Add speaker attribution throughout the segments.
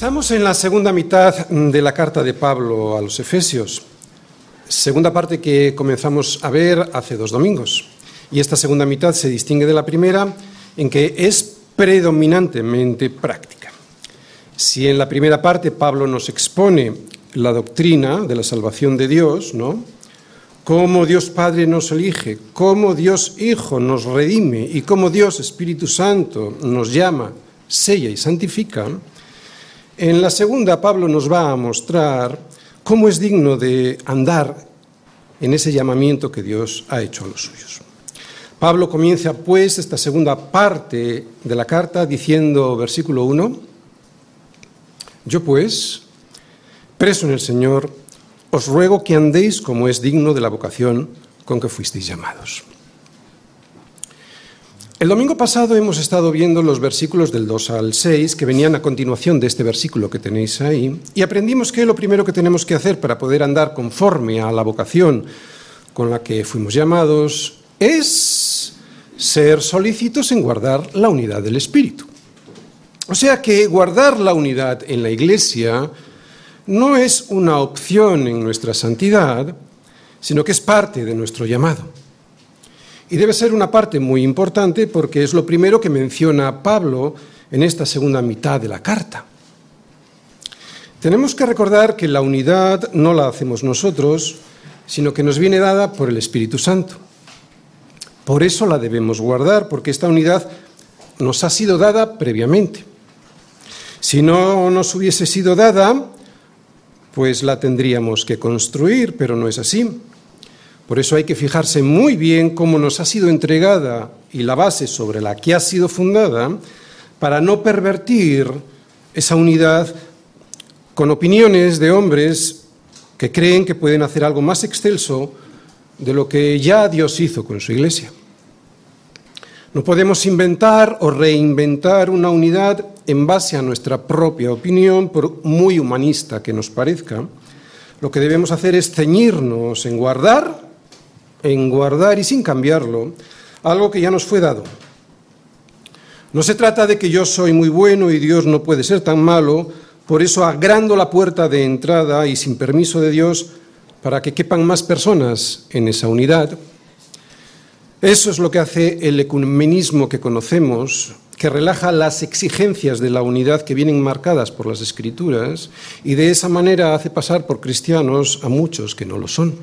Speaker 1: Estamos en la segunda mitad de la carta de Pablo a los Efesios, segunda parte que comenzamos a ver hace dos domingos. Y esta segunda mitad se distingue de la primera en que es predominantemente práctica. Si en la primera parte Pablo nos expone la doctrina de la salvación de Dios, ¿no? Cómo Dios Padre nos elige, cómo Dios Hijo nos redime y cómo Dios Espíritu Santo nos llama, sella y santifica, en la segunda, Pablo nos va a mostrar cómo es digno de andar en ese llamamiento que Dios ha hecho a los suyos. Pablo comienza pues esta segunda parte de la carta diciendo, versículo 1, yo pues, preso en el Señor, os ruego que andéis como es digno de la vocación con que fuisteis llamados. El domingo pasado hemos estado viendo los versículos del 2 al 6 que venían a continuación de este versículo que tenéis ahí y aprendimos que lo primero que tenemos que hacer para poder andar conforme a la vocación con la que fuimos llamados es ser solícitos en guardar la unidad del Espíritu. O sea que guardar la unidad en la Iglesia no es una opción en nuestra santidad, sino que es parte de nuestro llamado. Y debe ser una parte muy importante porque es lo primero que menciona Pablo en esta segunda mitad de la carta. Tenemos que recordar que la unidad no la hacemos nosotros, sino que nos viene dada por el Espíritu Santo. Por eso la debemos guardar, porque esta unidad nos ha sido dada previamente. Si no nos hubiese sido dada, pues la tendríamos que construir, pero no es así. Por eso hay que fijarse muy bien cómo nos ha sido entregada y la base sobre la que ha sido fundada para no pervertir esa unidad con opiniones de hombres que creen que pueden hacer algo más excelso de lo que ya Dios hizo con su iglesia. No podemos inventar o reinventar una unidad en base a nuestra propia opinión, por muy humanista que nos parezca. Lo que debemos hacer es ceñirnos en guardar en guardar y sin cambiarlo algo que ya nos fue dado. No se trata de que yo soy muy bueno y Dios no puede ser tan malo, por eso agrando la puerta de entrada y sin permiso de Dios para que quepan más personas en esa unidad. Eso es lo que hace el ecumenismo que conocemos, que relaja las exigencias de la unidad que vienen marcadas por las escrituras y de esa manera hace pasar por cristianos a muchos que no lo son.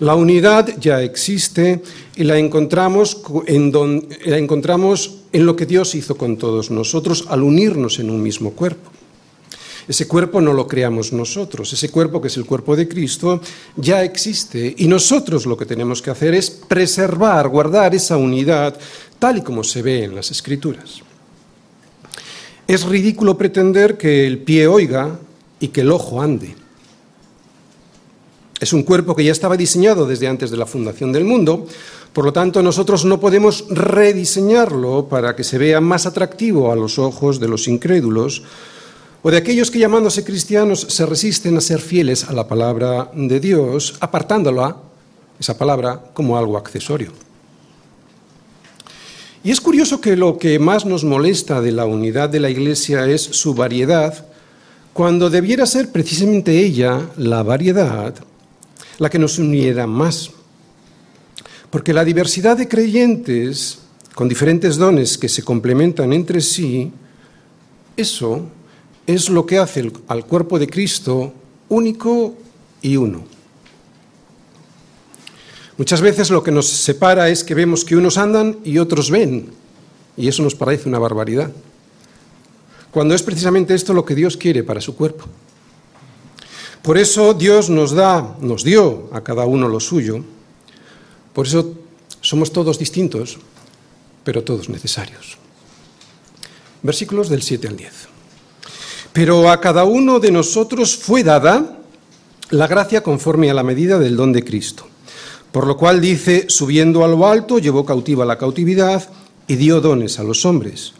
Speaker 1: La unidad ya existe y la encontramos en, lo que Dios hizo con todos nosotros al unirnos en un mismo cuerpo. Ese cuerpo no lo creamos nosotros, ese cuerpo que es el cuerpo de Cristo ya existe y nosotros lo que tenemos que hacer es preservar, guardar esa unidad tal y como se ve en las escrituras. Es ridículo pretender que el pie oiga y que el ojo ande. Es un cuerpo que ya estaba diseñado desde antes de la fundación del mundo, por lo tanto nosotros no podemos rediseñarlo para que se vea más atractivo a los ojos de los incrédulos o de aquellos que llamándose cristianos se resisten a ser fieles a la palabra de Dios, apartándola, esa palabra, como algo accesorio. Y es curioso que lo que más nos molesta de la unidad de la Iglesia es su variedad, cuando debiera ser precisamente ella, la variedad, la que nos uniera más. Porque la diversidad de creyentes con diferentes dones que se complementan entre sí, eso es lo que hace al cuerpo de Cristo único y uno. Muchas veces lo que nos separa es que vemos que unos andan y otros ven, y eso nos parece una barbaridad, cuando es precisamente esto lo que Dios quiere para su cuerpo. Por eso Dios nos da, nos dio a cada uno lo suyo. Por eso somos todos distintos, pero todos necesarios. Versículos del 7 al 10. Pero a cada uno de nosotros fue dada la gracia conforme a la medida del don de Cristo. Por lo cual dice, subiendo a lo alto, llevó cautiva la cautividad y dio dones a los hombres.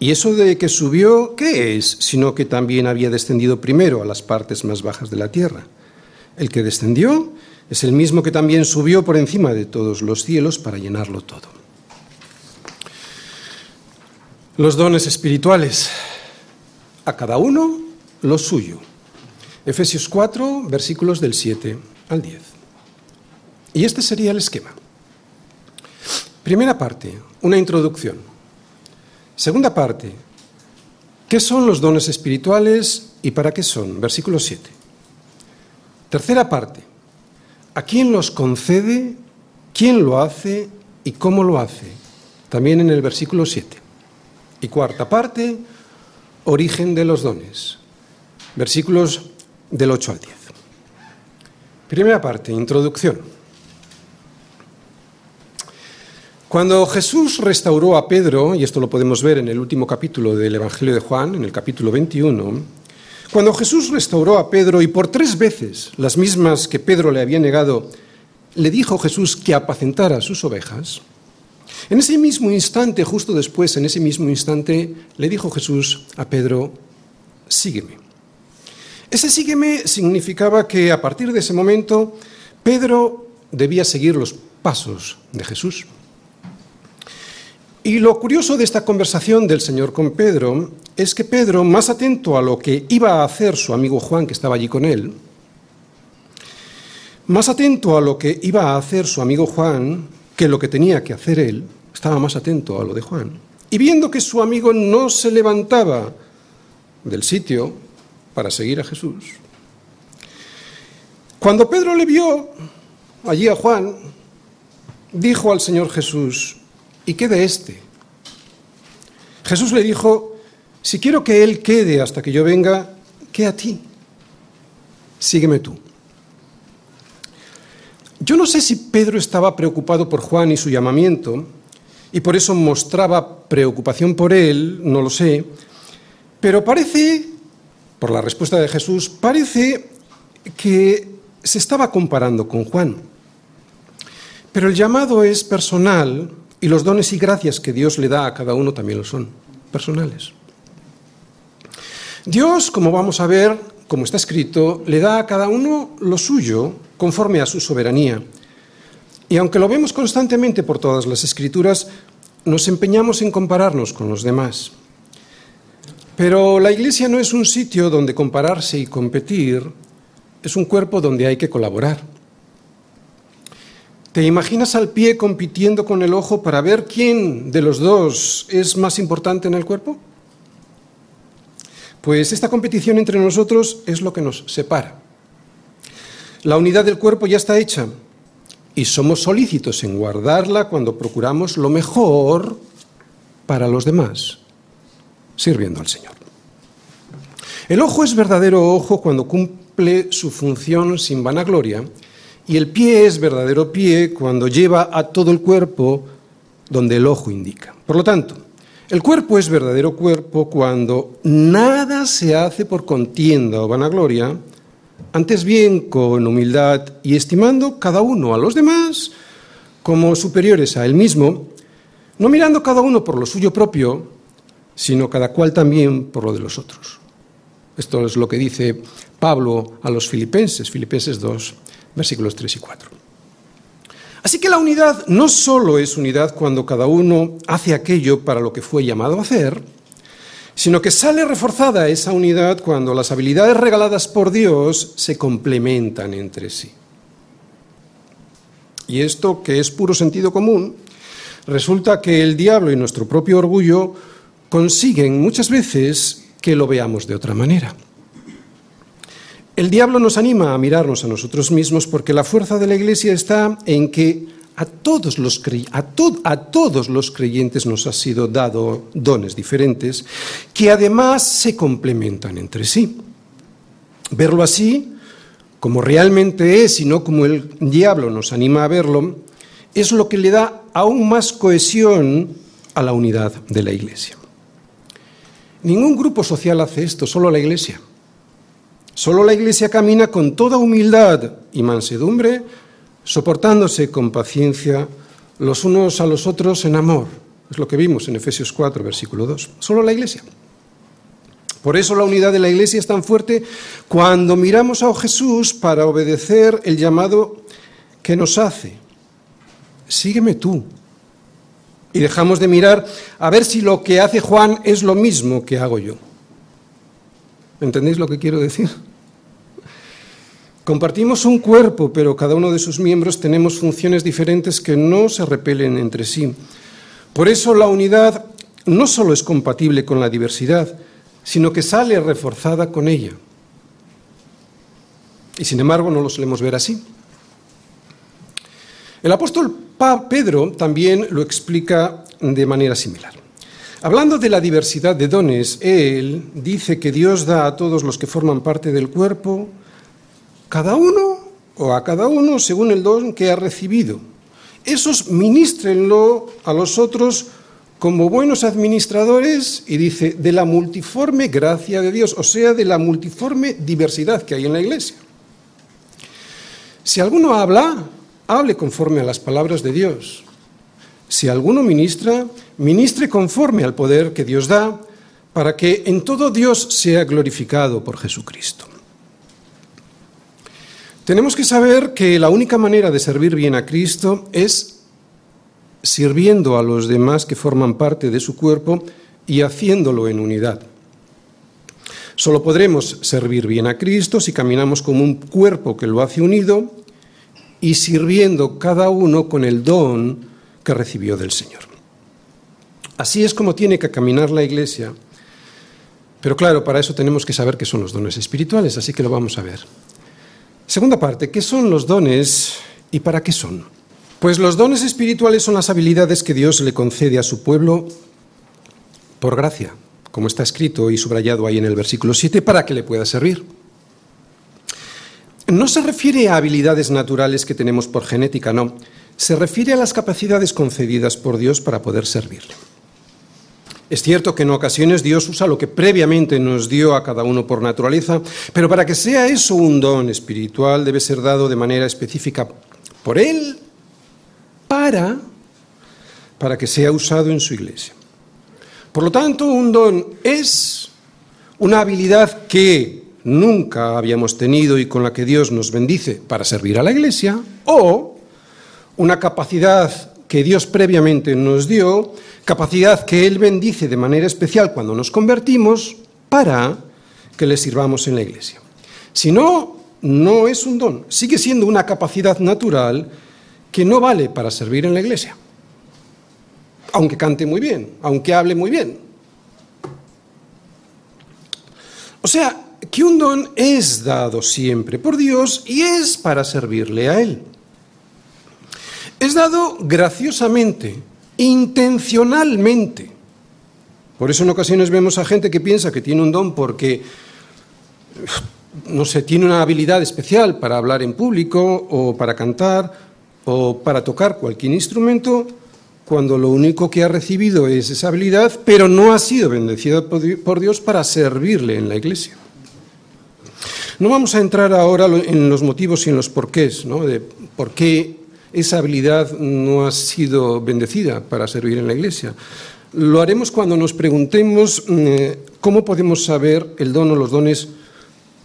Speaker 1: ¿Y eso de que subió, qué es? Sino que también había descendido primero a las partes más bajas de la tierra. El que descendió es el mismo que también subió por encima de todos los cielos para llenarlo todo. Los dones espirituales. a cada uno lo suyo. Efesios 4, versículos del 7 al 10. Y este sería el esquema. Primera parte, una introducción. Segunda parte, ¿qué son los dones espirituales y para qué son? Versículo 7. Tercera parte, ¿a quién los concede, quién lo hace y cómo lo hace? También en el versículo 7. Y cuarta parte, origen de los dones. Versículos del 8 al 10. Primera parte, introducción. Cuando Jesús restauró a Pedro, y esto lo podemos ver en el último capítulo del Evangelio de Juan, en el capítulo 21, cuando Jesús restauró a Pedro y por tres veces, las mismas que Pedro le había negado, le dijo Jesús que apacentara sus ovejas, en ese mismo instante, justo después, en ese mismo instante, le dijo Jesús a Pedro, sígueme. Ese sígueme significaba que a partir de ese momento Pedro debía seguir los pasos de Jesús. Y lo curioso de esta conversación del Señor con Pedro es que Pedro, más atento a lo que iba a hacer su amigo Juan, que estaba allí con él, más atento a lo que iba a hacer su amigo Juan que lo que tenía que hacer él, estaba más atento a lo de Juan. Y viendo que su amigo no se levantaba del sitio para seguir a Jesús, cuando Pedro le vio allí a Juan, dijo al Señor Jesús, ¿y qué de este? Jesús le dijo, si quiero que él quede hasta que yo venga, ¿qué a ti? Sígueme tú. Yo no sé si Pedro estaba preocupado por Juan y su llamamiento, y por eso mostraba preocupación por él, no lo sé, pero parece, por la respuesta de Jesús, parece que se estaba comparando con Juan. Pero el llamado es personal y los dones y gracias que Dios le da a cada uno también lo son, personales. Dios, como vamos a ver, como está escrito, le da a cada uno lo suyo conforme a su soberanía. Y aunque lo vemos constantemente por todas las escrituras, nos empeñamos en compararnos con los demás. Pero la iglesia no es un sitio donde compararse y competir, es un cuerpo donde hay que colaborar. ¿Te imaginas al pie compitiendo con el ojo para ver quién de los dos es más importante en el cuerpo? Pues esta competición entre nosotros es lo que nos separa. La unidad del cuerpo ya está hecha y somos solícitos en guardarla cuando procuramos lo mejor para los demás, sirviendo al Señor. El ojo es verdadero ojo cuando cumple su función sin vanagloria y el pie es verdadero pie cuando lleva a todo el cuerpo donde el ojo indica. Por lo tanto, el cuerpo es verdadero cuerpo cuando nada se hace por contienda o vanagloria, antes bien con humildad y estimando cada uno a los demás como superiores a él mismo, no mirando cada uno por lo suyo propio, sino cada cual también por lo de los otros. Esto es lo que dice Pablo a los filipenses, Filipenses 2, versículos 3 y 4. Así que la unidad no solo es unidad cuando cada uno hace aquello para lo que fue llamado a hacer, sino que sale reforzada esa unidad cuando las habilidades regaladas por Dios se complementan entre sí. Y esto, que es puro sentido común, resulta que el diablo y nuestro propio orgullo consiguen muchas veces que lo veamos de otra manera. El diablo nos anima a mirarnos a nosotros mismos porque la fuerza de la Iglesia está en que a todos los, a, a todos los creyentes nos ha sido dado dones diferentes que además se complementan entre sí. Verlo así, como realmente es y no como el diablo nos anima a verlo, es lo que le da aún más cohesión a la unidad de la Iglesia. Ningún grupo social hace esto, solo la Iglesia. Solo la Iglesia camina con toda humildad y mansedumbre, soportándose con paciencia los unos a los otros en amor. Es lo que vimos en Efesios 4, versículo 2. Solo la Iglesia. Por eso la unidad de la Iglesia es tan fuerte cuando miramos a Jesús para obedecer el llamado que nos hace. Sígueme tú. Y dejamos de mirar a ver si lo que hace Juan es lo mismo que hago yo. ¿Entendéis lo que quiero decir? Compartimos un cuerpo, pero cada uno de sus miembros tenemos funciones diferentes que no se repelen entre sí. Por eso la unidad no solo es compatible con la diversidad, sino que sale reforzada con ella. Y sin embargo no lo solemos ver así. El apóstol Pedro también lo explica de manera similar. Hablando de la diversidad de dones, él dice que Dios da a todos los que forman parte del cuerpo, cada uno o a cada uno según el don que ha recibido. Esos ministrenlo a los otros como buenos administradores, y dice, de la multiforme gracia de Dios, o sea, de la multiforme diversidad que hay en la iglesia. Si alguno habla, hable conforme a las palabras de Dios. Si alguno ministra, ministre conforme al poder que Dios da, para que en todo Dios sea glorificado por Jesucristo. Tenemos que saber que la única manera de servir bien a Cristo es sirviendo a los demás que forman parte de su cuerpo y haciéndolo en unidad. Solo podremos servir bien a Cristo si caminamos como un cuerpo que lo hace unido y sirviendo cada uno con el don que recibió del Señor. Así es como tiene que caminar la Iglesia. Pero claro, para eso tenemos que saber qué son los dones espirituales, así que lo vamos a ver. Segunda parte, ¿qué son los dones y para qué son? Pues los dones espirituales son las habilidades que Dios le concede a su pueblo por gracia, como está escrito y subrayado ahí en el versículo 7, para que le pueda servir. No se refiere a habilidades naturales que tenemos por genética, no. Se refiere a las capacidades concedidas por Dios para poder servirle. Es cierto que en ocasiones Dios usa lo que previamente nos dio a cada uno por naturaleza, pero para que sea eso un don espiritual debe ser dado de manera específica por Él para, para que sea usado en su iglesia. Por lo tanto, un don es una habilidad que nunca habíamos tenido y con la que Dios nos bendice para servir a la iglesia, o una capacidad que Dios previamente nos dio, capacidad que Él bendice de manera especial cuando nos convertimos para que le sirvamos en la iglesia. Si no, no es un don, sigue siendo una capacidad natural que no vale para servir en la iglesia, aunque cante muy bien, aunque hable muy bien. O sea, que un don es dado siempre por Dios y es para servirle a Él. Es dado graciosamente, intencionalmente. Por eso en ocasiones vemos a gente que piensa que tiene un don porque, no sé, tiene una habilidad especial para hablar en público o para cantar o para tocar cualquier instrumento cuando lo único que ha recibido es esa habilidad, pero no ha sido bendecido por Dios para servirle en la iglesia. No vamos a entrar ahora en los motivos y en los porqués, ¿no? de por qué esa habilidad no ha sido bendecida para servir en la iglesia. Lo haremos cuando nos preguntemos mm, cómo podemos saber el don o los dones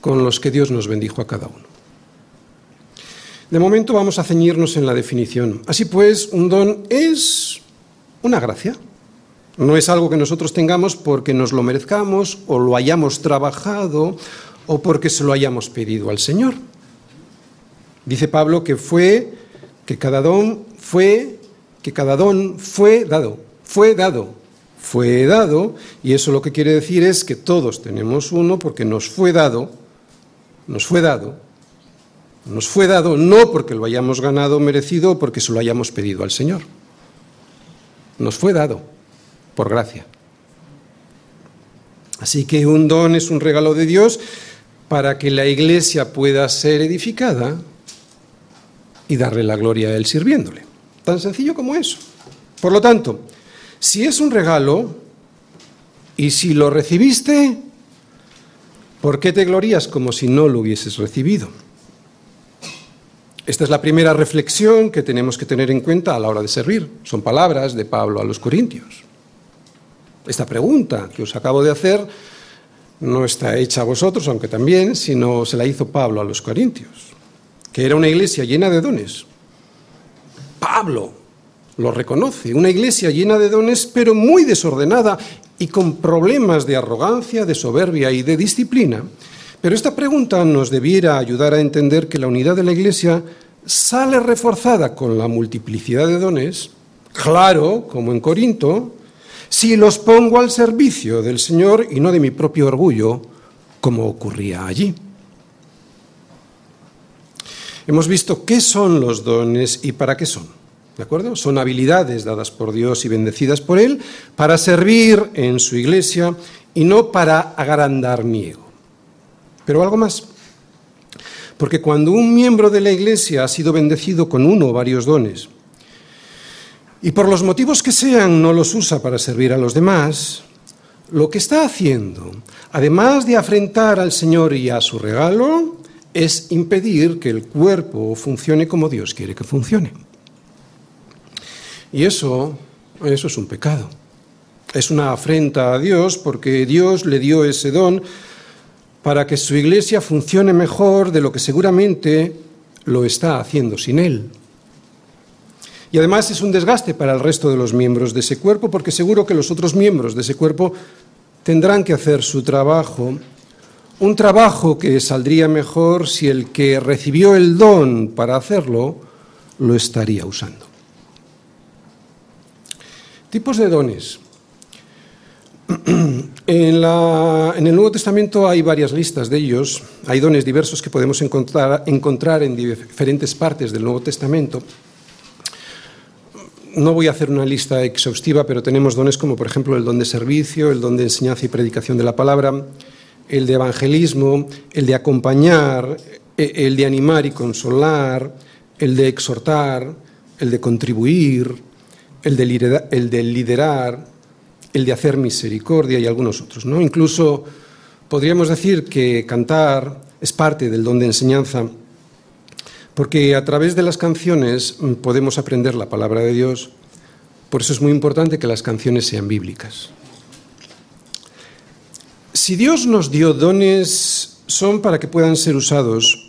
Speaker 1: con los que Dios nos bendijo a cada uno. De momento vamos a ceñirnos en la definición. Así pues, un don es una gracia. No es algo que nosotros tengamos porque nos lo merezcamos o lo hayamos trabajado o porque se lo hayamos pedido al Señor. Dice Pablo que fue, que cada don fue, que cada don fue dado, fue dado, fue dado, y eso lo que quiere decir es que todos tenemos uno porque nos fue dado, nos fue dado nos fue dado no porque lo hayamos ganado merecido o porque se lo hayamos pedido al Señor. Nos fue dado por gracia. Así que un don es un regalo de Dios para que la iglesia pueda ser edificada y darle la gloria a Él sirviéndole. Tan sencillo como eso. Por lo tanto, si es un regalo y si lo recibiste, ¿por qué te glorías como si no lo hubieses recibido? Esta es la primera reflexión que tenemos que tener en cuenta a la hora de servir. Son palabras de Pablo a los Corintios. Esta pregunta que os acabo de hacer no está hecha a vosotros, aunque también, sino se la hizo Pablo a los Corintios, que era una iglesia llena de dones. Pablo, lo reconoce. Una iglesia llena de dones, pero muy desordenada y con problemas de arrogancia, de soberbia y de disciplina. Pero esta pregunta nos debiera ayudar a entender que la unidad de la iglesia sale reforzada con la multiplicidad de dones, claro, como en Corinto, si los pongo al servicio del Señor y no de mi propio orgullo, como ocurría allí. Hemos visto qué son los dones y para qué son. ¿De acuerdo? Son habilidades dadas por Dios y bendecidas por Él para servir en su iglesia y no para agrandar mi ego. Pero algo más. Porque cuando un miembro de la iglesia ha sido bendecido con uno o varios dones y por los motivos que sean no los usa para servir a los demás, lo que está haciendo, además de afrentar al Señor y a su regalo, es impedir que el cuerpo funcione como Dios quiere que funcione. Y eso, eso es un pecado. Es una afrenta a Dios porque Dios le dio ese don para que su iglesia funcione mejor de lo que seguramente lo está haciendo sin él. Y además es un desgaste para el resto de los miembros de ese cuerpo, porque seguro que los otros miembros de ese cuerpo tendrán que hacer su trabajo, un trabajo que saldría mejor si el que recibió el don para hacerlo lo estaría usando. Tipos de dones. En, el Nuevo Testamento hay varias listas de ellos, hay dones diversos que podemos encontrar, en diferentes partes del Nuevo Testamento. No voy a hacer una lista exhaustiva, pero tenemos dones como por ejemplo el don de servicio, el don de enseñanza y predicación de la palabra, el de evangelismo, el de acompañar, e, el de animar y consolar, el de exhortar, el de contribuir, el de liderar, el de hacer misericordia y algunos otros. ¿no? Incluso podríamos decir que cantar es parte del don de enseñanza, porque a través de las canciones mm, podemos aprender la palabra de Dios. Por eso es muy importante que las canciones sean bíblicas. Si Dios nos dio dones, son para que puedan ser usados,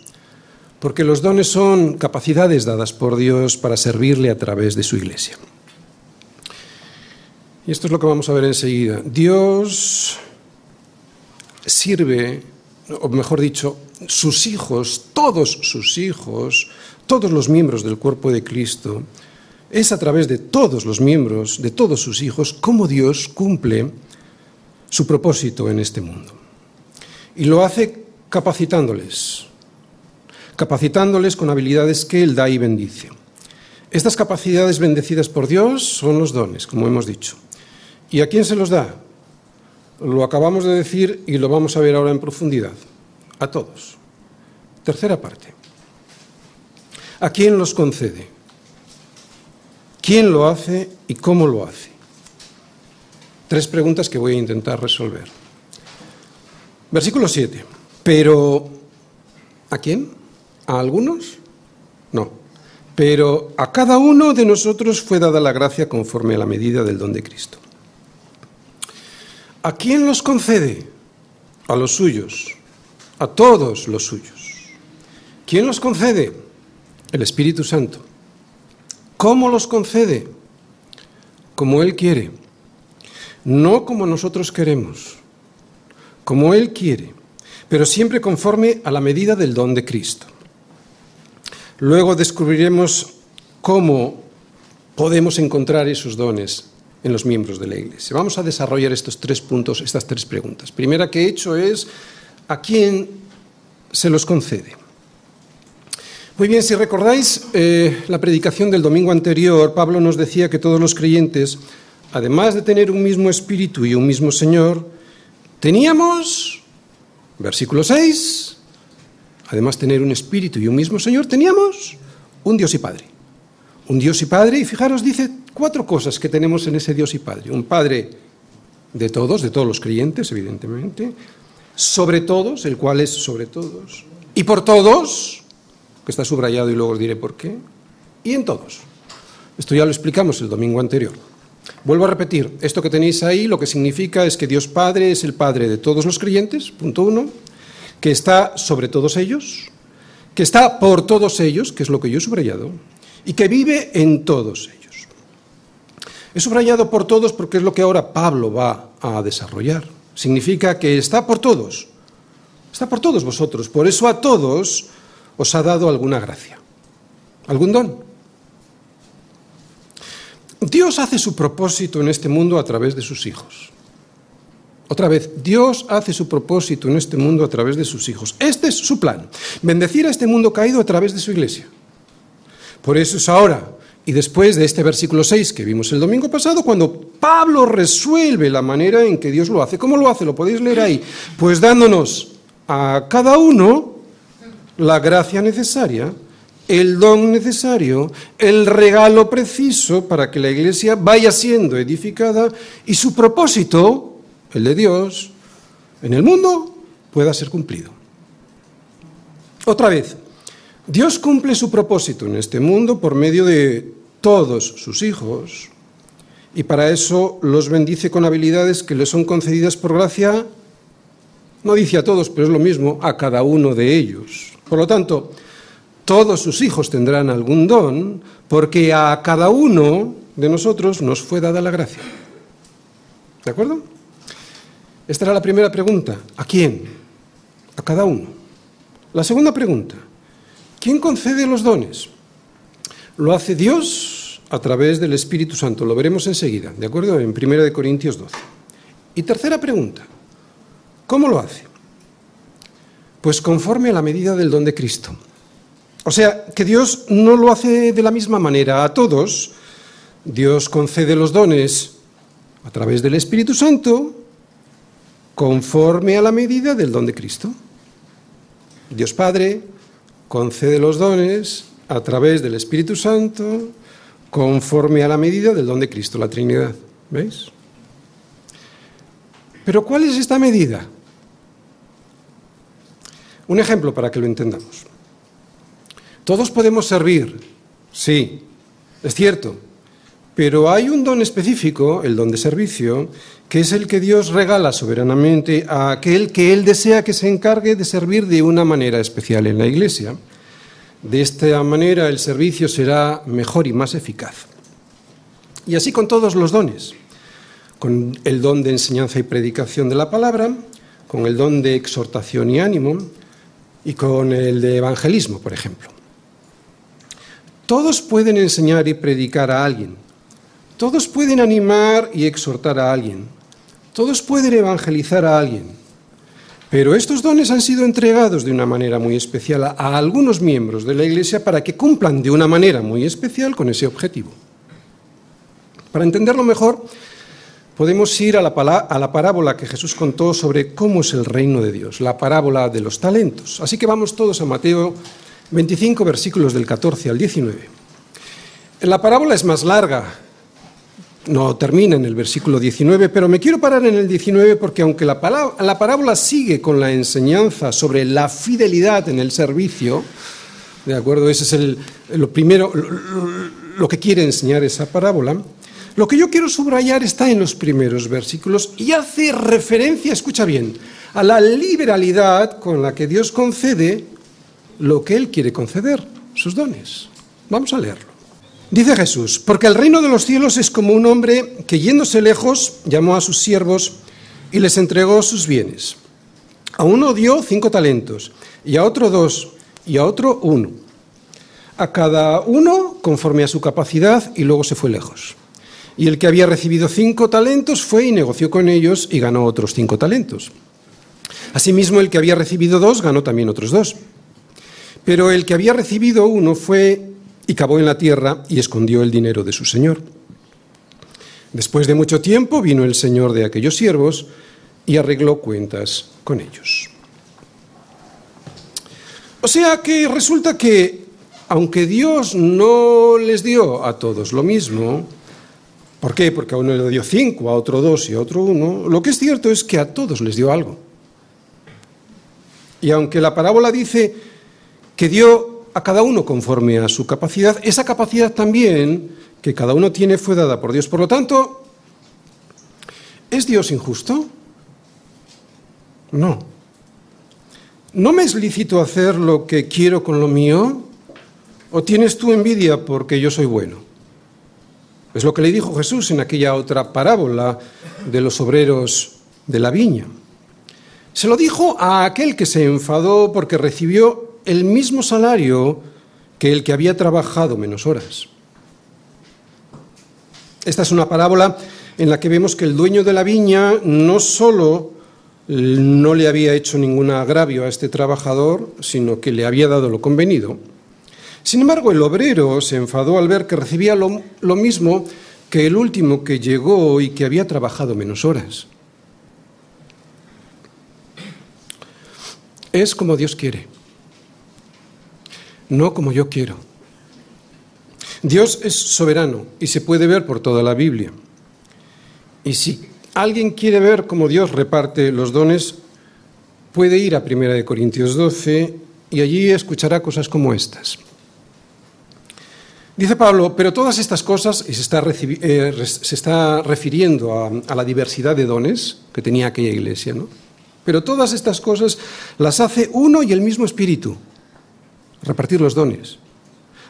Speaker 1: porque los dones son capacidades dadas por Dios para servirle a través de su iglesia. Y esto es lo que vamos a ver enseguida. Dios sirve, o mejor dicho, sus hijos, todos sus hijos, todos los miembros del cuerpo de Cristo, es a través de todos los miembros, de todos sus hijos, cómo Dios cumple su propósito en este mundo. Y lo hace capacitándoles, capacitándoles con habilidades que Él da y bendice. Estas capacidades bendecidas por Dios son los dones, como hemos dicho. ¿Y a quién se los da? Lo acabamos de decir y lo vamos a ver ahora en profundidad. A todos. Tercera parte. ¿A quién los concede? ¿Quién lo hace y cómo lo hace? Tres preguntas que voy a intentar resolver. Versículo 7. Pero, ¿a quién? ¿A algunos? No. Pero a cada uno de nosotros fue dada la gracia conforme a la medida del don de Cristo. ¿A quién los concede? A los suyos, a todos los suyos. ¿Quién los concede? El Espíritu Santo. ¿Cómo los concede? Como Él quiere, no como nosotros queremos, como Él quiere, pero siempre conforme a la medida del don de Cristo. Luego descubriremos cómo podemos encontrar esos dones en los miembros de la Iglesia. Vamos a desarrollar estos tres puntos, estas tres preguntas. Primera que he hecho es, ¿a quién se los concede? Muy bien, si recordáis eh, la predicación del domingo anterior, Pablo nos decía que todos los creyentes, además de tener un mismo espíritu y un mismo Señor, teníamos, versículo 6, además de tener un espíritu y un mismo Señor, teníamos un Dios y Padre. Un Dios y Padre, y fijaros, dice cuatro cosas que tenemos en ese Dios y Padre. Un Padre de todos, de todos los creyentes, evidentemente, sobre todos, el cual es sobre todos, y por todos, que está subrayado y luego os diré por qué, y en todos. Esto ya lo explicamos el domingo anterior. Vuelvo a repetir, esto que tenéis ahí lo que significa es que Dios Padre es el Padre de todos los creyentes, punto uno, que está sobre todos ellos, que está por todos ellos, que es lo que yo he subrayado, y que vive en todos ellos. He subrayado por todos porque es lo que ahora Pablo va a desarrollar. Significa que está por todos. Está por todos vosotros. Por eso a todos os ha dado alguna gracia, algún don. Dios hace su propósito en este mundo a través de sus hijos. Otra vez, Dios hace su propósito en este mundo a través de sus hijos. Este es su plan, bendecir a este mundo caído a través de su iglesia. Por eso es ahora, y después de este versículo 6 que vimos el domingo pasado, cuando Pablo resuelve la manera en que Dios lo hace. ¿Cómo lo hace? Lo podéis leer ahí. Pues dándonos a cada uno la gracia necesaria, el don necesario, el regalo preciso para que la iglesia vaya siendo edificada y su propósito, el de Dios, en el mundo pueda ser cumplido. Otra vez, Dios cumple su propósito en este mundo por medio de todos sus hijos y para eso los bendice con habilidades que le son concedidas por gracia no dice a todos, pero es lo mismo, a cada uno de ellos. Por lo tanto, todos sus hijos tendrán algún don, porque a cada uno de nosotros nos fue dada la gracia. ¿De acuerdo? Esta era la primera pregunta. ¿A quién? A cada uno. La segunda pregunta. ¿Quién concede los dones? Lo hace Dios a través del Espíritu Santo. Lo veremos enseguida, ¿de acuerdo? En 1 Corintios 12. Y tercera pregunta. ¿Cómo lo hace? Pues conforme a la medida del don de Cristo. O sea, que Dios no lo hace de la misma manera a todos. Dios concede los dones a través del Espíritu Santo conforme a la medida del don de Cristo. Dios Padre concede los dones a través del Espíritu Santo conforme a la medida del don de Cristo, la Trinidad. ¿Veis? Pero ¿cuál es esta medida? Un ejemplo para que lo entendamos. Todos podemos servir, sí, es cierto, pero hay un don específico, el don de servicio, que es el que Dios regala soberanamente a aquel que Él desea que se encargue de servir de una manera especial en la Iglesia. De esta manera el servicio será mejor y más eficaz. Y así con todos los dones, con el don de enseñanza y predicación de la palabra, con el don de exhortación y ánimo, y con el de evangelismo, por ejemplo. Todos pueden enseñar y predicar a alguien. Todos pueden animar y exhortar a alguien. Todos pueden evangelizar a alguien. Pero estos dones han sido entregados de una manera muy especial a, algunos miembros de la Iglesia para que cumplan de una manera muy especial con ese objetivo. Para entenderlo mejor, podemos ir a la, parábola que Jesús contó sobre cómo es el reino de Dios, la parábola de los talentos. Así que vamos todos a Mateo 25, versículos del 14 al 19. La parábola es más larga, no termina en el versículo 19, pero me quiero parar en el 19 porque aunque la, la parábola sigue con la enseñanza sobre la fidelidad en el servicio, ¿de acuerdo? Ese es el, lo primero, lo que quiere enseñar esa parábola. Lo que yo quiero subrayar está en los primeros versículos y hace referencia, escucha bien, a la liberalidad con la que Dios concede lo que Él quiere conceder, sus dones. Vamos a leerlo. Dice Jesús, porque el reino de los cielos es como un hombre que yéndose lejos llamó a sus siervos y les entregó sus bienes. A uno dio cinco talentos, y a otro dos, y a otro uno. A cada uno conforme a su capacidad, y luego se fue lejos. Y el que había recibido cinco talentos fue y negoció con ellos y ganó otros cinco talentos. Asimismo, el que había recibido dos ganó también otros dos. Pero el que había recibido uno fue y cavó en la tierra y escondió el dinero de su señor. Después de mucho tiempo vino el señor de aquellos siervos y arregló cuentas con ellos. O sea que resulta que, aunque Dios no les dio a todos lo mismo, ¿Por qué? Porque a uno le dio cinco, a otro dos y a otro uno. Lo que es cierto es que a todos les dio algo. Y aunque la parábola dice que dio a cada uno conforme a su capacidad, esa capacidad también que cada uno tiene fue dada por Dios. Por lo tanto, ¿es Dios injusto? No. ¿No me es lícito hacer lo que quiero con lo mío? ¿O tienes tú envidia porque yo soy bueno? Es lo que le dijo Jesús en aquella otra parábola de los obreros de la viña. Se lo dijo a aquel que se enfadó porque recibió el mismo salario que el que había trabajado menos horas. Esta es una parábola en la que vemos que el dueño de la viña no solo no le había hecho ningún agravio a este trabajador, sino que le había dado lo convenido. Sin embargo, el obrero se enfadó al ver que recibía lo, lo mismo que el último que llegó y que había trabajado menos horas. Es como Dios quiere, no como yo quiero. Dios es soberano y se puede ver por toda la Biblia. Y si alguien quiere ver cómo Dios reparte los dones, puede ir a 1 Corintios 12 y allí escuchará cosas como estas. Dice Pablo, pero todas estas cosas, y se está, eh, se está refiriendo a, a, la diversidad de dones que tenía aquella iglesia, ¿no? Pero todas estas cosas las hace uno y el mismo espíritu, repartir los dones,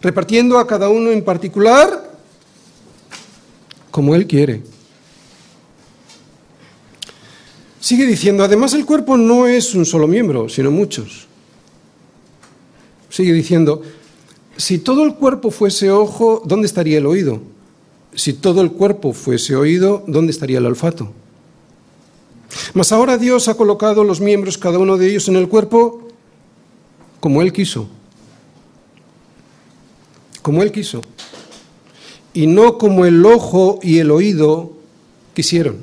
Speaker 1: repartiendo a cada uno en particular como él quiere. Sigue diciendo, además el cuerpo no es un solo miembro, sino muchos. Sigue diciendo, si todo el cuerpo fuese ojo, ¿dónde estaría el oído? Si todo el cuerpo fuese oído, ¿dónde estaría el olfato? Mas ahora Dios ha colocado los miembros, cada uno de ellos, en el cuerpo como Él quiso. Como Él quiso. Y no como el ojo y el oído quisieron.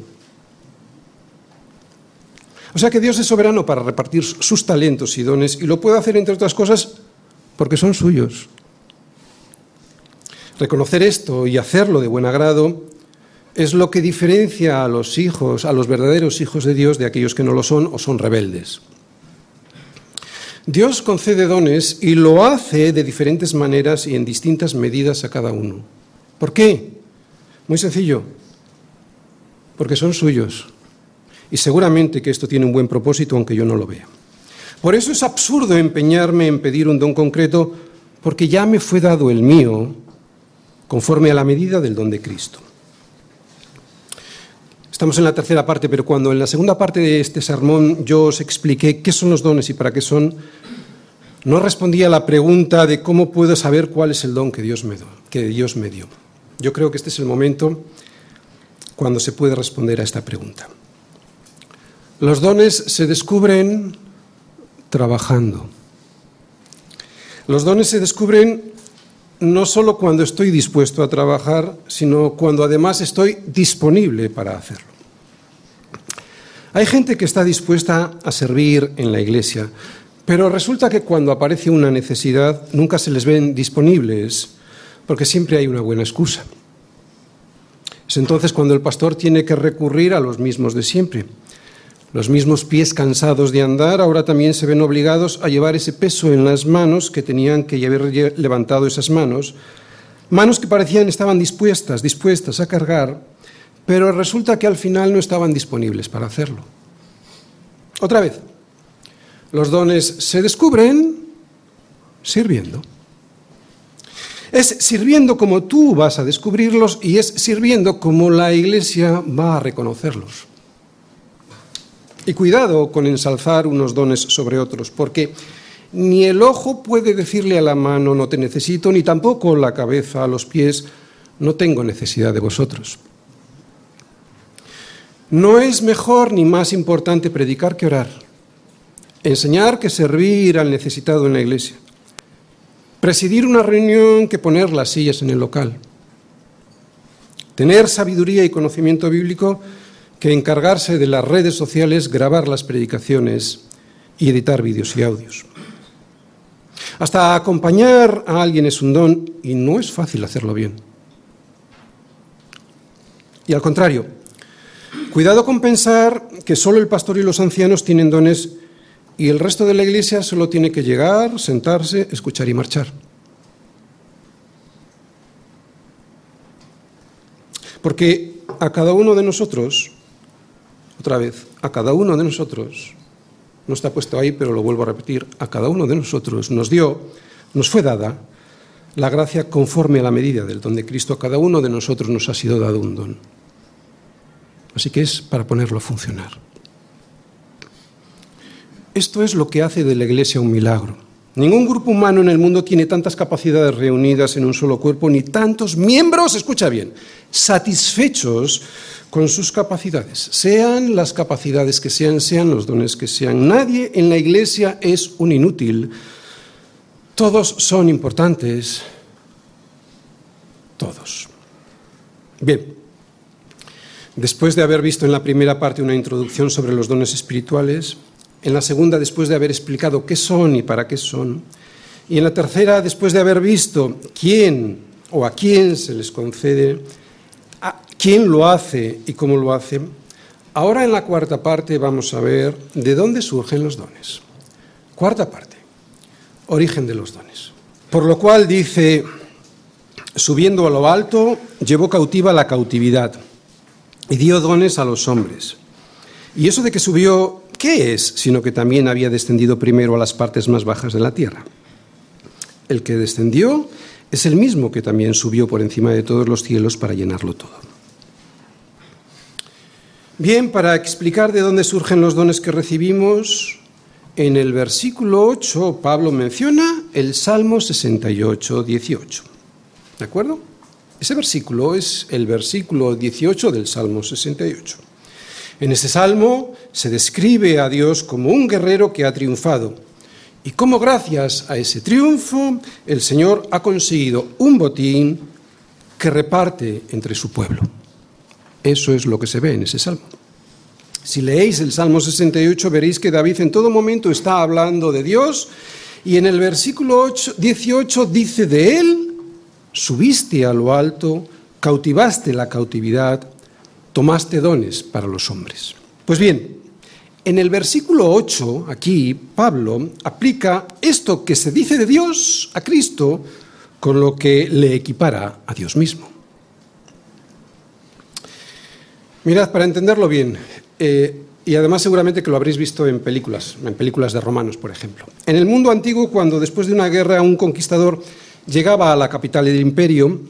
Speaker 1: O sea que Dios es soberano para repartir sus talentos y dones y lo puede hacer, entre otras cosas, porque son suyos. Reconocer esto y hacerlo de buen agrado es lo que diferencia a los hijos, a los verdaderos hijos de Dios de aquellos que no lo son o son rebeldes. Dios concede dones y lo hace de diferentes maneras y en distintas medidas a cada uno. ¿Por qué? Muy sencillo, porque son suyos. Y seguramente que esto tiene un buen propósito, aunque yo no lo vea. Por eso es absurdo empeñarme en pedir un don concreto, porque ya me fue dado el mío conforme a la medida del don de Cristo. Estamos en la tercera parte, pero cuando en la segunda parte de este sermón yo os expliqué qué son los dones y para qué son, no respondí a la pregunta de cómo puedo saber cuál es el don que Dios me, dio, que Dios me dio. Yo creo que este es el momento cuando se puede responder a esta pregunta. Los dones se descubren trabajando. Los dones se descubren no solo cuando estoy dispuesto a trabajar, sino cuando además estoy disponible para hacerlo. Hay gente que está dispuesta a servir en la iglesia, pero resulta que cuando aparece una necesidad nunca se les ven disponibles, porque siempre hay una buena excusa. Es entonces cuando el pastor tiene que recurrir a los mismos de siempre. Los mismos pies cansados de andar ahora también se ven obligados a llevar ese peso en las manos que tenían que haber levantado esas manos, manos que parecían estaban dispuestas, dispuestas a cargar, pero resulta que al final no estaban disponibles para hacerlo. Otra vez, los dones se descubren sirviendo. Es sirviendo como tú vas a descubrirlos y es sirviendo como la Iglesia va a reconocerlos. Y cuidado con ensalzar unos dones sobre otros, porque ni el ojo puede decirle a la mano no te necesito, ni tampoco la cabeza a los pies no tengo necesidad de vosotros. No es mejor ni más importante predicar que orar, enseñar que servir al necesitado en la iglesia, presidir una reunión que poner las sillas en el local, tener sabiduría y conocimiento bíblico que encargarse de las redes sociales, grabar las predicaciones y editar vídeos y audios. Hasta acompañar a alguien es un don y no es fácil hacerlo bien. Y al contrario, cuidado con pensar que solo el pastor y los ancianos tienen dones y el resto de la iglesia solo tiene que llegar, sentarse, escuchar y marchar. Porque a cada uno de nosotros otra vez, a cada uno de nosotros, no está puesto ahí, pero lo vuelvo a repetir, a cada uno de nosotros nos dio, nos fue dada la gracia conforme a la medida del don de Cristo. A cada uno de nosotros nos ha sido dado un don. Así que es para ponerlo a funcionar. Esto es lo que hace de la Iglesia un milagro. Ningún grupo humano en el mundo tiene tantas capacidades reunidas en un solo cuerpo, ni tantos miembros, escucha bien, satisfechos con sus capacidades, sean las capacidades que sean, sean los dones que sean. Nadie en la Iglesia es un inútil. Todos son importantes. Todos. Bien, después de haber visto en la primera parte una introducción sobre los dones espirituales, en la segunda después de haber explicado qué son y para qué son, y en la tercera después de haber visto quién o a quién se les concede, a quién lo hace y cómo lo hace, ahora en la cuarta parte vamos a ver de dónde surgen los dones. Cuarta parte, origen de los dones. Por lo cual dice, subiendo a lo alto, llevó cautiva la cautividad y dio dones a los hombres. Y eso de que subió ¿Qué es? Sino que también había descendido primero a las partes más bajas de la tierra. El que descendió es el mismo que también subió por encima de todos los cielos para llenarlo todo. Bien, para explicar de dónde surgen los dones que recibimos, en el versículo 8 Pablo menciona el Salmo 68, 18. ¿De acuerdo? Ese versículo es el versículo 18 del Salmo 68. En ese salmo se describe a Dios como un guerrero que ha triunfado. Y como gracias a ese triunfo, el Señor ha conseguido un botín que reparte entre su pueblo. Eso es lo que se ve en ese salmo. Si leéis el Salmo 68 veréis que David en todo momento está hablando de Dios y en el versículo 18 dice de él, subiste a lo alto, cautivaste la cautividad, tomaste dones para los hombres. Pues bien, en el versículo 8, aquí, Pablo aplica esto que se dice de Dios a Cristo con lo que le equipara a Dios mismo. Mirad, para entenderlo bien, eh, y además seguramente que lo habréis visto en películas, en películas de romanos, por ejemplo. En el mundo antiguo, cuando después de una guerra un conquistador llegaba a la capital del imperio,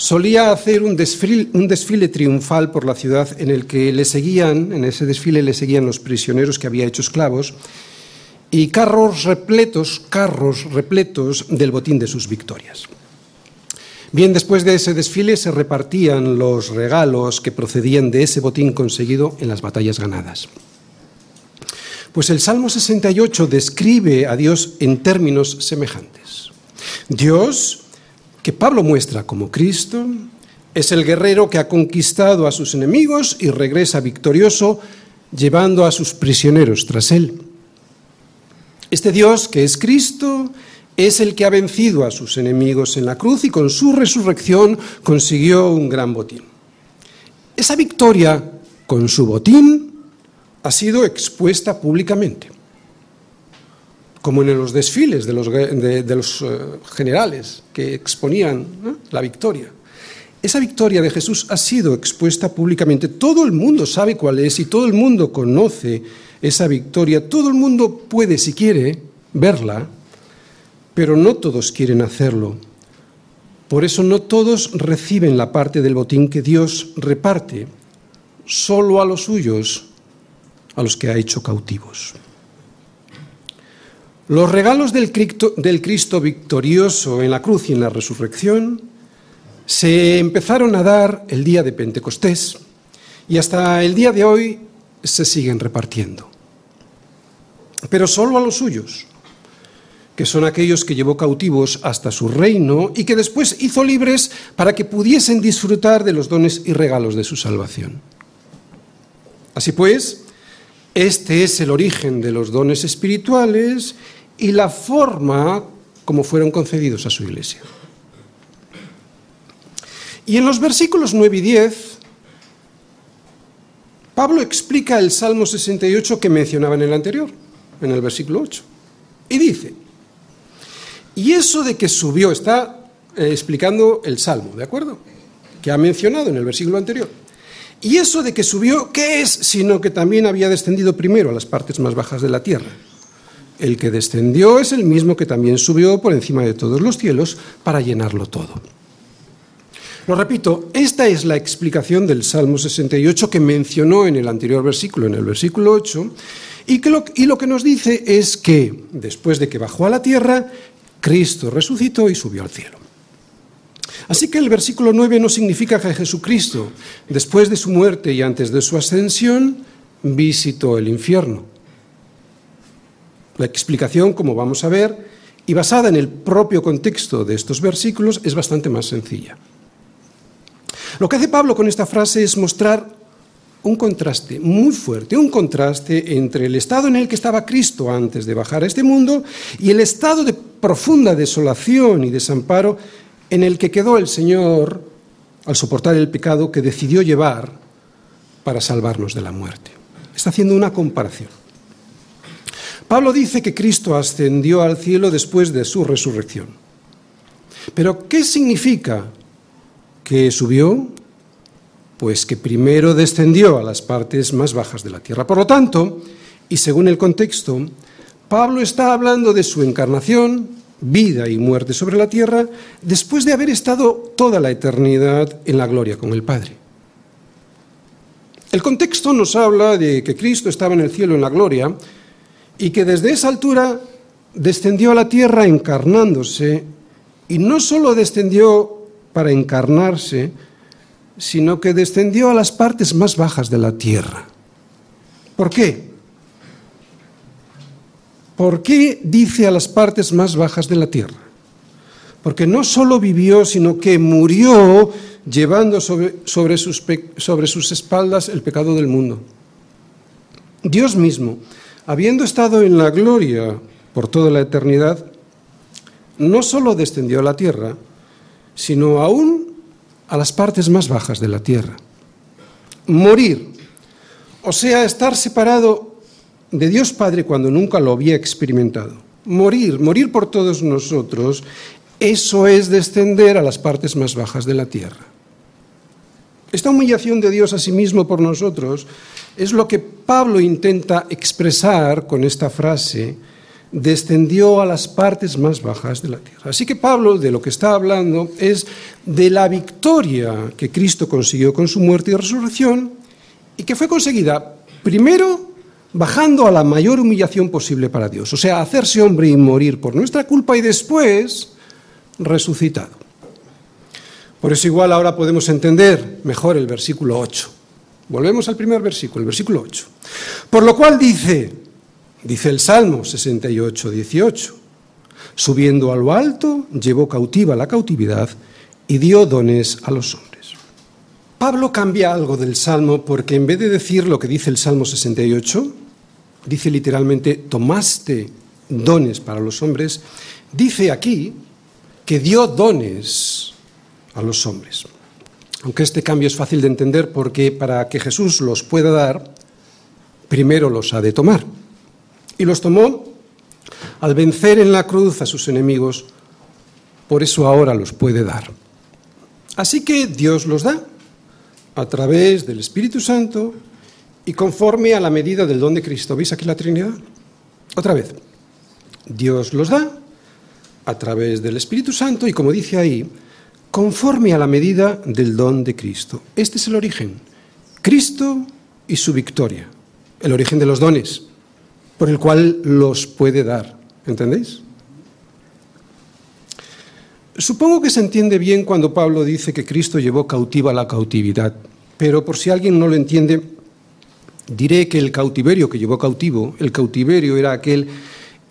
Speaker 1: solía hacer un desfile, triunfal por la ciudad en el que le seguían, en ese desfile le seguían los prisioneros que había hecho esclavos y carros repletos, carros repletos del botín de sus victorias. Bien, después de ese desfile se repartían los regalos que procedían de ese botín conseguido en las batallas ganadas. Pues el Salmo 68 describe a Dios en términos semejantes. Dios que Pablo muestra como Cristo, es el guerrero que ha conquistado a sus enemigos y regresa victorioso llevando a sus prisioneros tras él. Este Dios que es Cristo es el que ha vencido a sus enemigos en la cruz y con su resurrección consiguió un gran botín. Esa victoria con su botín ha sido expuesta públicamente como en los desfiles de los, eh, generales que exponían la victoria. Esa victoria de Jesús ha sido expuesta públicamente. Todo el mundo sabe cuál es y todo el mundo conoce esa victoria. Todo el mundo puede, si quiere, verla, pero no todos quieren hacerlo. Por eso no todos reciben la parte del botín que Dios reparte, solo a los suyos, a los que ha hecho cautivos. Los regalos del Cristo, victorioso en la cruz y en la resurrección se empezaron a dar el día de Pentecostés y hasta el día de hoy se siguen repartiendo. Pero solo a los suyos, que son aquellos que llevó cautivos hasta su reino y que después hizo libres para que pudiesen disfrutar de los dones y regalos de su salvación. Así pues, este es el origen de los dones espirituales y la forma como fueron concedidos a su iglesia. Y en los versículos 9 y 10, Pablo explica el Salmo 68 que mencionaba en el anterior, en el versículo 8. Y dice, y eso de que subió, está eh, explicando el Salmo, ¿de acuerdo? Que ha mencionado en el versículo anterior. Y eso de que subió, ¿qué es? Sino que también había descendido primero a las partes más bajas de la tierra. El que descendió es el mismo que también subió por encima de todos los cielos para llenarlo todo. Lo repito, esta es la explicación del Salmo 68 que mencionó en el anterior versículo, en el versículo 8, y, que lo, y lo que nos dice es que después de que bajó a la tierra, Cristo resucitó y subió al cielo. Así que el versículo 9 no significa que Jesucristo, después de su muerte y antes de su ascensión, visitó el infierno. La explicación, como vamos a ver, y basada en el propio contexto de estos versículos, es bastante más sencilla. Lo que hace Pablo con esta frase es mostrar un contraste muy fuerte, un contraste entre el estado en el que estaba Cristo antes de bajar a este mundo y el estado de profunda desolación y desamparo en el que quedó el Señor al soportar el pecado que decidió llevar para salvarnos de la muerte. Está haciendo una comparación. Pablo dice que Cristo ascendió al cielo después de su resurrección. Pero ¿qué significa que subió? Pues que primero descendió a las partes más bajas de la tierra. Por lo tanto, y según el contexto, Pablo está hablando de su encarnación, vida y muerte sobre la tierra, después de haber estado toda la eternidad en la gloria con el Padre. El contexto nos habla de que Cristo estaba en el cielo en la gloria, y que desde esa altura descendió a la tierra encarnándose, y no solo descendió para encarnarse, sino que descendió a las partes más bajas de la tierra. ¿Por qué? ¿Por qué dice a las partes más bajas de la tierra? Porque no solo vivió, sino que murió llevando sobre, sus espaldas el pecado del mundo. Dios mismo habiendo estado en la gloria por toda la eternidad, no solo descendió a la tierra, sino aún a las partes más bajas de la tierra. Morir, o sea, estar separado de Dios Padre cuando nunca lo había experimentado. Morir, morir por todos nosotros, eso es descender a las partes más bajas de la tierra. Esta humillación de Dios a sí mismo por nosotros es lo que Pablo intenta expresar con esta frase, descendió a las partes más bajas de la tierra. Así que Pablo de lo que está hablando es de la victoria que Cristo consiguió con su muerte y resurrección y que fue conseguida primero bajando a la mayor humillación posible para Dios, o sea, hacerse hombre y morir por nuestra culpa y después resucitado. Por eso igual ahora podemos entender mejor el versículo 8. Volvemos al primer versículo, el versículo 8. Por lo cual dice, dice el Salmo 68, 18, subiendo a lo alto, llevó cautiva la cautividad y dio dones a los hombres. Pablo cambia algo del Salmo porque en vez de decir lo que dice el Salmo 68, dice literalmente, tomaste dones para los hombres, dice aquí que dio dones a los hombres. Aunque este cambio es fácil de entender porque para que Jesús los pueda dar, primero los ha de tomar. Y los tomó al vencer en la cruz a sus enemigos, por eso ahora los puede dar. Así que Dios los da a través del Espíritu Santo y conforme a la medida del don de Cristo. ¿Veis aquí la Trinidad? Otra vez. Dios los da a través del Espíritu Santo y como dice ahí, conforme a la medida del don de Cristo. Este es el origen. Cristo y su victoria. El origen de los dones, por el cual los puede dar. ¿Entendéis? Supongo que se entiende bien cuando Pablo dice que Cristo llevó cautiva la cautividad, pero por si alguien no lo entiende, diré que el cautiverio que llevó cautivo, el cautiverio era aquel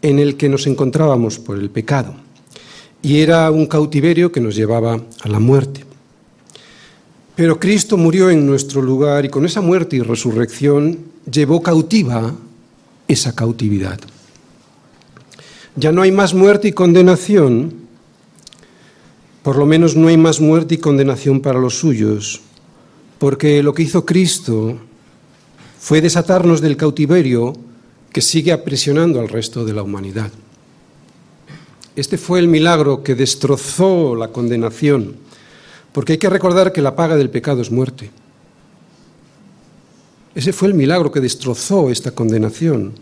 Speaker 1: en el que nos encontrábamos por el pecado y era un cautiverio que nos llevaba a la muerte. Pero Cristo murió en nuestro lugar y con esa muerte y resurrección llevó cautiva esa cautividad. Ya no hay más muerte y condenación, por lo menos no hay más muerte y condenación para los suyos, porque lo que hizo Cristo fue desatarnos del cautiverio que sigue aprisionando al resto de la humanidad. Este fue el milagro que destrozó la condenación, porque hay que recordar que la paga del pecado es muerte. Ese fue el milagro que destrozó esta condenación.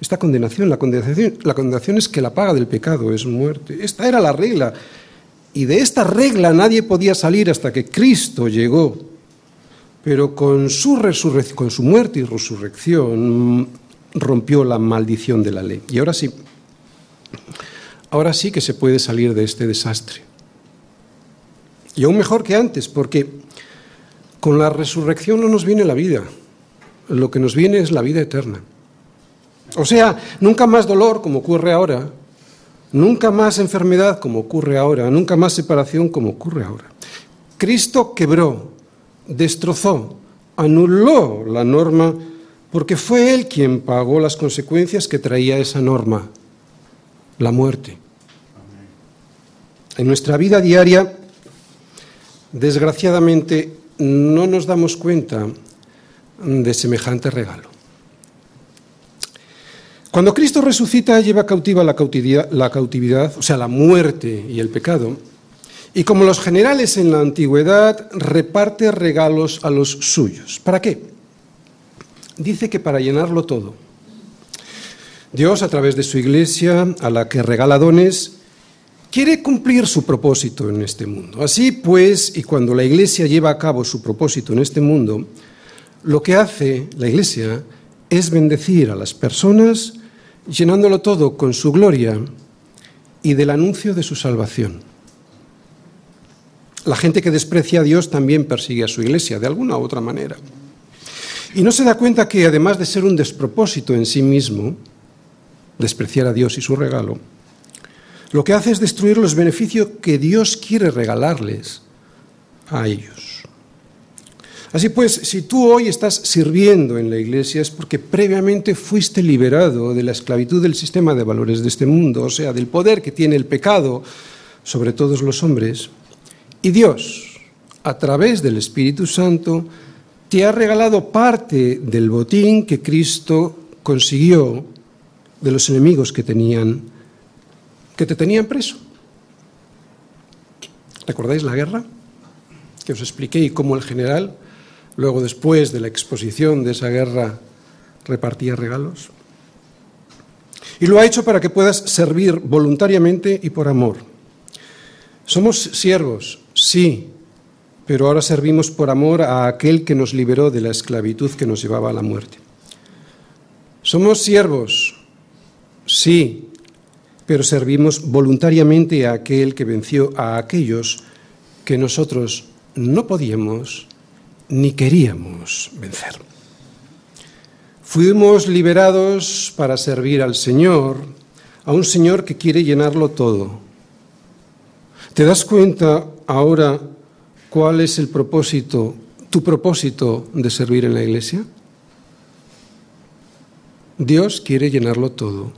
Speaker 1: esta condenación. La condenación, es que la paga del pecado es muerte. Esta era la regla. Y de esta regla nadie podía salir hasta que Cristo llegó. Pero con su, con su muerte y resurrección rompió la maldición de la ley. Y ahora sí, ahora sí que se puede salir de este desastre. Y aún mejor que antes, porque con la resurrección no nos viene la vida, lo que nos viene es la vida eterna. O sea, nunca más dolor como ocurre ahora, nunca más enfermedad como ocurre ahora, nunca más separación como ocurre ahora. Cristo quebró, destrozó, anuló la norma porque fue Él quien pagó las consecuencias que traía esa norma, la muerte. En nuestra vida diaria, desgraciadamente, no nos damos cuenta de semejante regalo. Cuando Cristo resucita, lleva cautiva la cautividad, la cautividad, o sea, la muerte y el pecado, y como los generales en la antigüedad, reparte regalos a los suyos. ¿Para qué? Dice que para llenarlo todo. Dios, a través de su iglesia, a la que regala dones, quiere cumplir su propósito en este mundo. Así pues, y cuando la iglesia lleva a cabo su propósito en este mundo, lo que hace la iglesia es bendecir a las personas llenándolo todo con su gloria y del anuncio de su salvación. La gente que desprecia a Dios también persigue a su iglesia, de alguna u otra manera. Y no se da cuenta que además de ser un despropósito en sí mismo, despreciar a Dios y su regalo, lo que hace es destruir los beneficios que Dios quiere regalarles a ellos. Así pues, si tú hoy estás sirviendo en la iglesia es porque previamente fuiste liberado de la esclavitud del sistema de valores de este mundo, o sea, del poder que tiene el pecado sobre todos los hombres. Y Dios, a través del Espíritu Santo, te ha regalado parte del botín que Cristo consiguió de los enemigos que tenían que te tenían preso. ¿Recordáis la guerra? Que os expliqué y cómo el general Luego, después de la exposición de esa guerra, repartía regalos. Y lo ha hecho para que puedas servir voluntariamente y por amor. Somos siervos, sí, pero ahora servimos por amor a aquel que nos liberó de la esclavitud que nos llevaba a la muerte. Somos siervos, sí, pero servimos voluntariamente a aquel que venció a aquellos que nosotros no podíamos ni queríamos vencer. Fuimos liberados para servir al Señor, a un Señor que quiere llenarlo todo. ¿Te das cuenta ahora cuál es el propósito, tu propósito de servir en la iglesia? Dios quiere llenarlo todo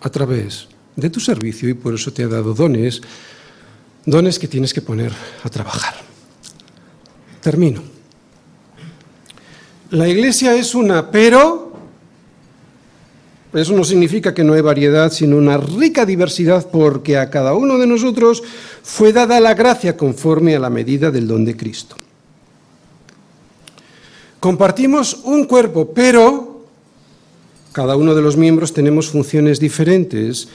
Speaker 1: a través de tu servicio y por eso te ha dado dones, dones que tienes que poner a trabajar. Termino. La iglesia es una, pero eso no significa que no hay variedad, sino una rica diversidad, porque a cada uno de nosotros fue dada la gracia conforme a la medida del don de Cristo. Compartimos un cuerpo, pero cada uno de los miembros tenemos funciones diferentes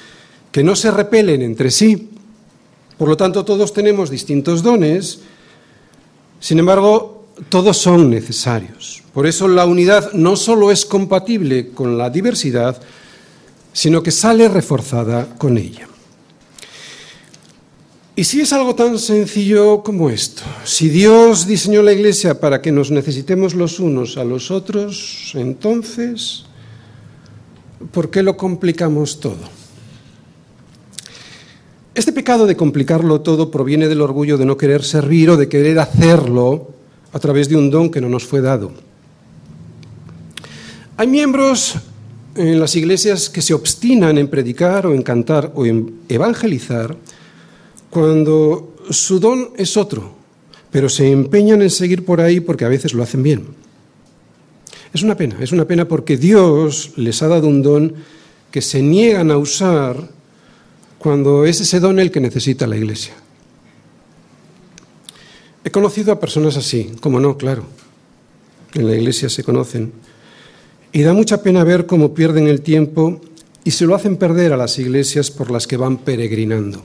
Speaker 1: que no se repelen entre sí. Por lo tanto, todos tenemos distintos dones. Sin embargo, todos son necesarios. Por eso la unidad no solo es compatible con la diversidad, sino que sale reforzada con ella. Y si es algo tan sencillo como esto, si Dios diseñó la Iglesia para que nos necesitemos los unos a los otros, entonces, ¿por qué lo complicamos todo? Este pecado de complicarlo todo proviene del orgullo de no querer servir o de querer hacerlo a través de un don que no nos fue dado. Hay miembros en las iglesias que se obstinan en predicar o en cantar o en evangelizar cuando su don es otro, pero se empeñan en seguir por ahí porque a veces lo hacen bien. Es una pena, es una pena porque Dios les ha dado un don que se niegan a usar cuando es ese don el que necesita la iglesia. He conocido a personas así, como no, claro. En la iglesia se conocen. Y da mucha pena ver cómo pierden el tiempo y se lo hacen perder a las iglesias por las que van peregrinando.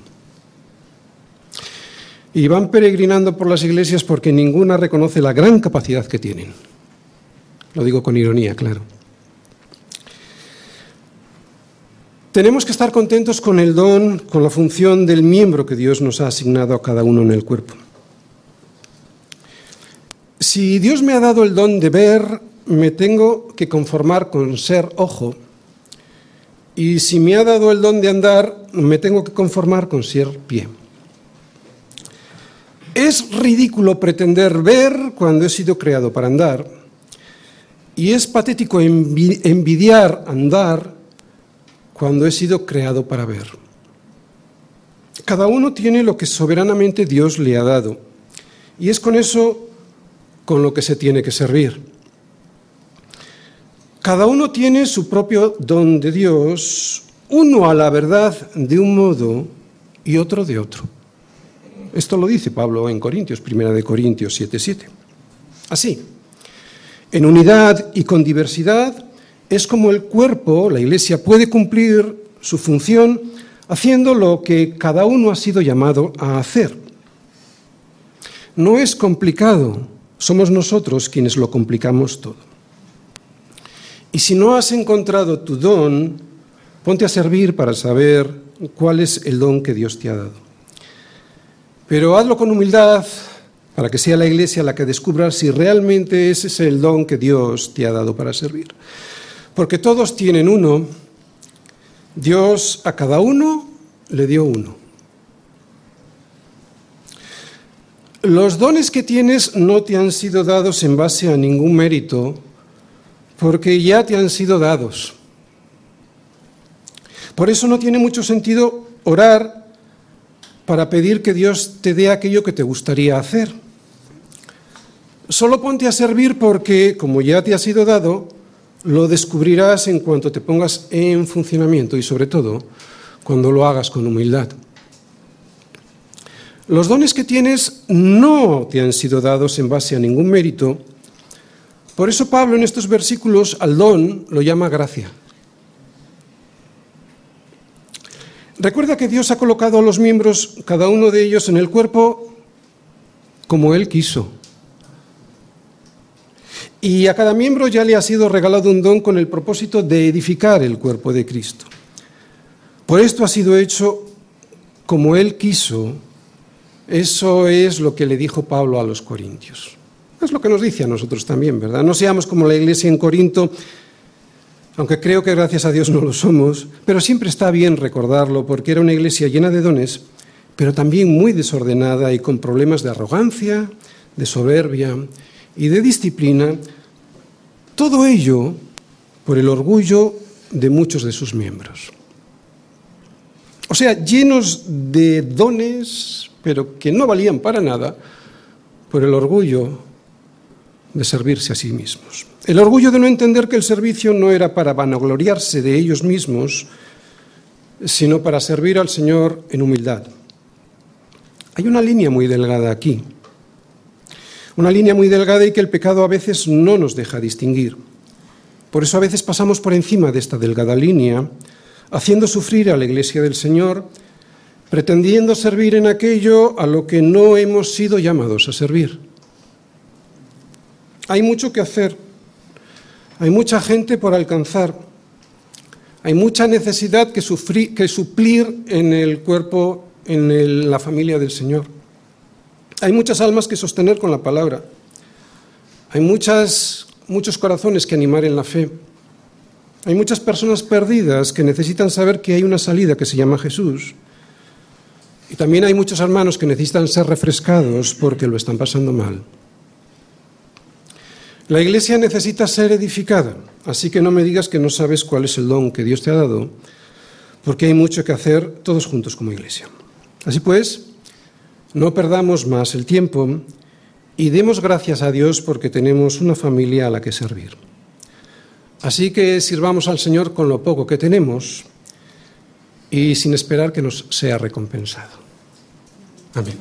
Speaker 1: Y van peregrinando por las iglesias porque ninguna reconoce la gran capacidad que tienen. Lo digo con ironía, claro. Tenemos que estar contentos con el don, con la función del miembro que Dios nos ha asignado a cada uno en el cuerpo. Si Dios me ha dado el don de ver, me tengo que conformar con ser ojo. Y si me ha dado el don de andar, me tengo que conformar con ser pie. Es ridículo pretender ver cuando he sido creado para andar. Y es patético envidiar andar cuando he sido creado para ver. Cada uno tiene lo que soberanamente Dios le ha dado. Y es con eso con lo que se tiene que servir. Cada uno tiene su propio don de Dios, uno a la verdad de un modo y otro de otro. Esto lo dice Pablo en Corintios, primera de Corintios 7:7. Así, en unidad y con diversidad es como el cuerpo, la iglesia, puede cumplir su función haciendo lo que cada uno ha sido llamado a hacer. No es complicado, somos nosotros quienes lo complicamos todo. Y si no has encontrado tu don, ponte a servir para saber cuál es el don que Dios te ha dado. Pero hazlo con humildad para que sea la iglesia la que descubra si realmente ese es el don que Dios te ha dado para servir. Porque todos tienen uno, Dios a cada uno le dio uno. Los dones que tienes no te han sido dados en base a ningún mérito, porque ya te han sido dados. Por eso no tiene mucho sentido orar para pedir que Dios te dé aquello que te gustaría hacer. Solo ponte a servir porque, como ya te ha sido dado, lo descubrirás en cuanto te pongas en funcionamiento y sobre todo cuando lo hagas con humildad. Los dones que tienes no te han sido dados en base a ningún mérito. Por eso Pablo en estos versículos al don lo llama gracia. Recuerda que Dios ha colocado a los miembros, cada uno de ellos, en el cuerpo como Él quiso. Y a cada miembro ya le ha sido regalado un don con el propósito de edificar el cuerpo de Cristo. Por esto ha sido hecho como Él quiso. Eso es lo que le dijo Pablo a los corintios. Es lo que nos dice a nosotros también, ¿verdad? No seamos como la iglesia en Corinto, aunque creo que gracias a Dios no lo somos, pero siempre está bien recordarlo porque era una iglesia llena de dones, pero también muy desordenada y con problemas de arrogancia, de soberbia y de disciplina, todo ello por el orgullo de muchos de sus miembros. O sea, llenos de dones, pero que no valían para nada, por el orgullo de servirse a sí mismos. El orgullo de no entender que el servicio no era para vanagloriarse de ellos mismos, sino para servir al Señor en humildad. Hay una línea muy delgada aquí una línea muy delgada y que el pecado a veces no nos deja distinguir. Por eso a veces pasamos por encima de esta delgada línea, haciendo sufrir a la Iglesia del Señor, pretendiendo servir en aquello a lo que no hemos sido llamados a servir. Hay mucho que hacer, hay mucha gente por alcanzar, hay mucha necesidad que, suplir en el cuerpo, en la familia del Señor. Hay muchas almas que sostener con la palabra. Hay muchas, muchos corazones que animar en la fe. Hay muchas personas perdidas que necesitan saber que hay una salida que se llama Jesús. Y también hay muchos hermanos que necesitan ser refrescados porque lo están pasando mal. La iglesia necesita ser edificada, así que no me digas que no sabes cuál es el don que Dios te ha dado, porque hay mucho que hacer todos juntos como iglesia. Así pues, no perdamos más el tiempo y demos gracias a Dios porque tenemos una familia a la que servir. Así que sirvamos al Señor con lo poco que tenemos y sin esperar que nos sea recompensado. Amén.